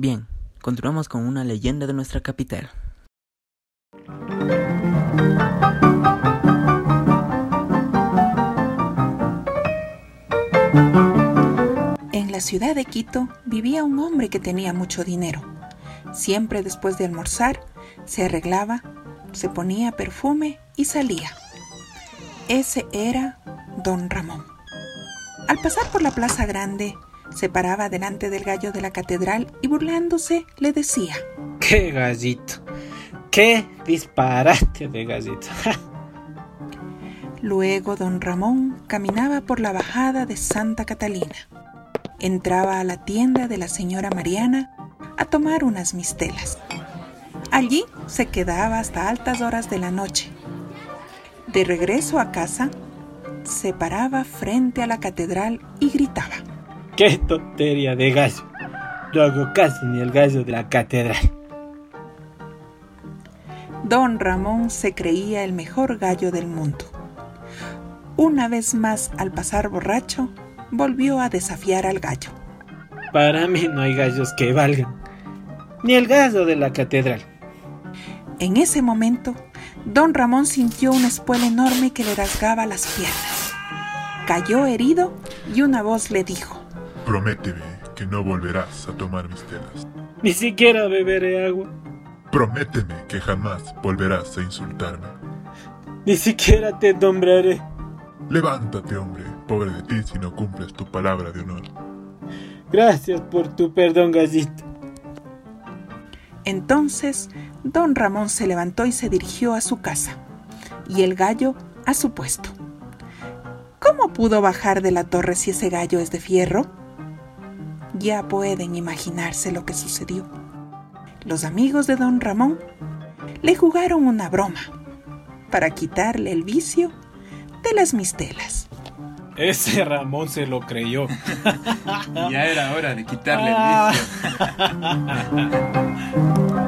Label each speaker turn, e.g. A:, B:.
A: Bien, continuamos con una leyenda de nuestra capital.
B: En la ciudad de Quito vivía un hombre que tenía mucho dinero. Siempre después de almorzar se arreglaba, se ponía perfume y salía. Ese era don Ramón. Al pasar por la plaza grande, se paraba delante del gallo de la catedral y burlándose le decía,
C: ¡Qué gallito! ¡Qué disparate de gallito!
B: Luego don Ramón caminaba por la bajada de Santa Catalina. Entraba a la tienda de la señora Mariana a tomar unas mistelas. Allí se quedaba hasta altas horas de la noche. De regreso a casa, se paraba frente a la catedral y gritaba.
C: ¡Qué tontería de gallo! No hago caso ni el gallo de la catedral.
B: Don Ramón se creía el mejor gallo del mundo. Una vez más, al pasar borracho, volvió a desafiar al gallo.
C: Para mí no hay gallos que valgan, ni el gallo de la catedral.
B: En ese momento, don Ramón sintió una espuela enorme que le rasgaba las piernas. Cayó herido y una voz le dijo,
D: Prométeme que no volverás a tomar mis telas.
C: Ni siquiera beberé agua.
D: Prométeme que jamás volverás a insultarme.
C: Ni siquiera te nombraré.
D: Levántate, hombre, pobre de ti si no cumples tu palabra de honor.
C: Gracias por tu perdón, gallito.
B: Entonces, don Ramón se levantó y se dirigió a su casa, y el gallo a su puesto. ¿Cómo pudo bajar de la torre si ese gallo es de fierro? ya pueden imaginarse lo que sucedió. Los amigos de don Ramón le jugaron una broma para quitarle el vicio de las mistelas.
C: Ese Ramón se lo creyó.
E: ya era hora de quitarle el ah. vicio.